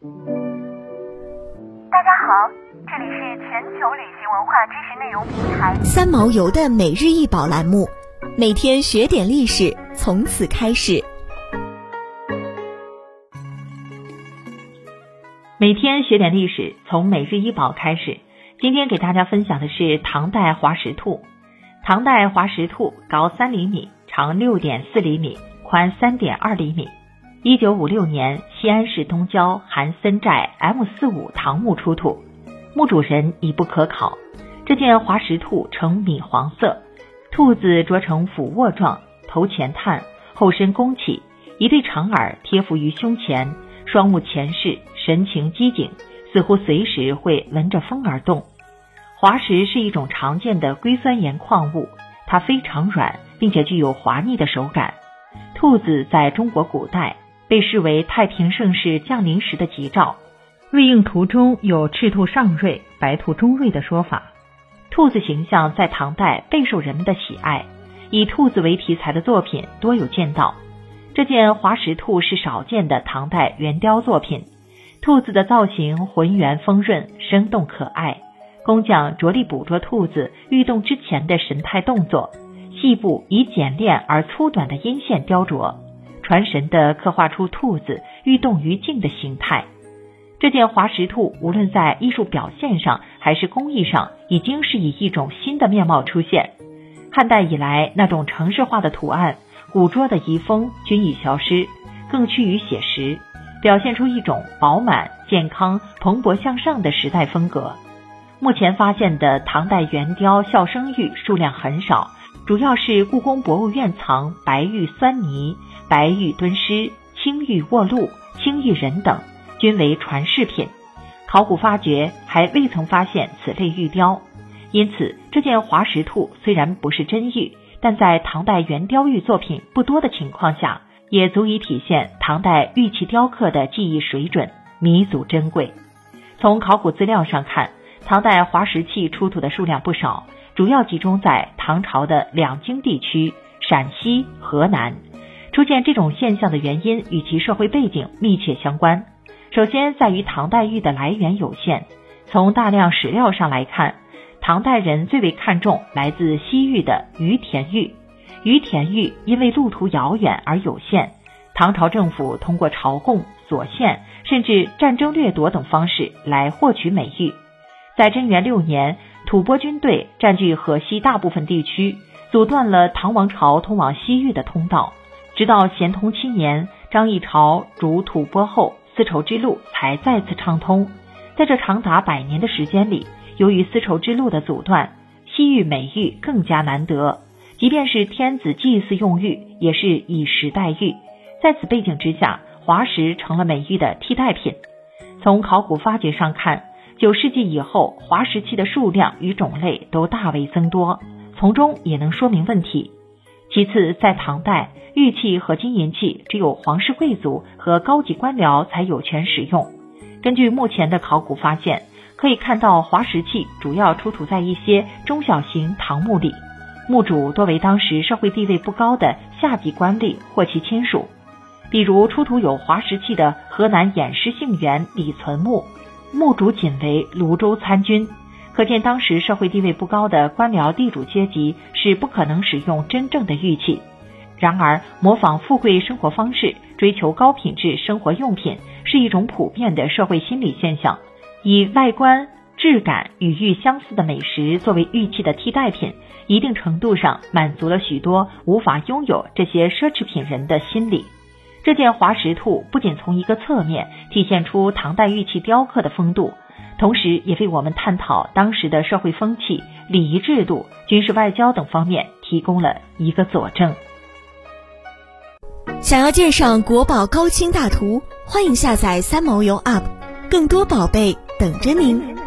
大家好，这里是全球旅行文化知识内容平台三毛游的每日一宝栏目，每天学点历史，从此开始。每天学点历史，从每日一宝开始。今天给大家分享的是唐代华石兔。唐代华石兔高三厘米，长六点四厘米，宽三点二厘米。一九五六年，西安市东郊韩森寨 M 四五唐墓出土，墓主人已不可考。这件滑石兔呈米黄色，兔子着成俯卧状，头前探，后身弓起，一对长耳贴伏于胸前，双目前视，神情机警，似乎随时会闻着风而动。滑石是一种常见的硅酸盐矿物，它非常软，并且具有滑腻的手感。兔子在中国古代。被视为太平盛世降临时的吉兆，瑞应图中有“赤兔上瑞，白兔中瑞”的说法。兔子形象在唐代备受人们的喜爱，以兔子为题材的作品多有见到。这件华石兔是少见的唐代圆雕作品，兔子的造型浑圆丰润，生动可爱。工匠着力捕捉兔子欲动之前的神态动作，细部以简练而粗短的阴线雕琢。传神的刻画出兔子欲动于静的形态。这件滑石兔无论在艺术表现上还是工艺上，已经是以一种新的面貌出现。汉代以来，那种城市化的图案、古拙的遗风均已消失，更趋于写实，表现出一种饱满、健康、蓬勃向上的时代风格。目前发现的唐代圆雕笑声玉数量很少，主要是故宫博物院藏白玉酸泥。白玉敦狮、青玉卧鹿、青玉人等均为传世品，考古发掘还未曾发现此类玉雕，因此这件华石兔虽然不是真玉，但在唐代圆雕玉作品不多的情况下，也足以体现唐代玉器雕刻的技艺水准弥足珍贵。从考古资料上看，唐代华石器出土的数量不少，主要集中在唐朝的两京地区、陕西、河南。出现这种现象的原因与其社会背景密切相关。首先，在于唐代玉的来源有限。从大量史料上来看，唐代人最为看重来自西域的于田玉。于田玉因为路途遥远而有限，唐朝政府通过朝贡、索献，甚至战争掠夺等方式来获取美玉。在贞元六年，吐蕃军队占据河西大部分地区，阻断了唐王朝通往西域的通道。直到咸通七年，张议潮逐吐蕃后，丝绸之路才再次畅通。在这长达百年的时间里，由于丝绸之路的阻断，西域美玉更加难得。即便是天子祭祀用玉，也是以石代玉。在此背景之下，华石成了美玉的替代品。从考古发掘上看，九世纪以后，华石器的数量与种类都大为增多，从中也能说明问题。其次，在唐代，玉器和金银器只有皇室贵族和高级官僚才有权使用。根据目前的考古发现，可以看到滑石器主要出土在一些中小型唐墓里，墓主多为当时社会地位不高的下级官吏或其亲属。比如出土有滑石器的河南偃师姓袁李存墓，墓主仅为泸州参军。可见，当时社会地位不高的官僚地主阶级是不可能使用真正的玉器。然而，模仿富贵生活方式、追求高品质生活用品是一种普遍的社会心理现象。以外观、质感与玉相似的美食作为玉器的替代品，一定程度上满足了许多无法拥有这些奢侈品人的心理。这件华石兔不仅从一个侧面体现出唐代玉器雕刻的风度。同时，也为我们探讨当时的社会风气、礼仪制度、军事外交等方面提供了一个佐证。想要鉴赏国宝高清大图，欢迎下载三毛游 App，更多宝贝等着您。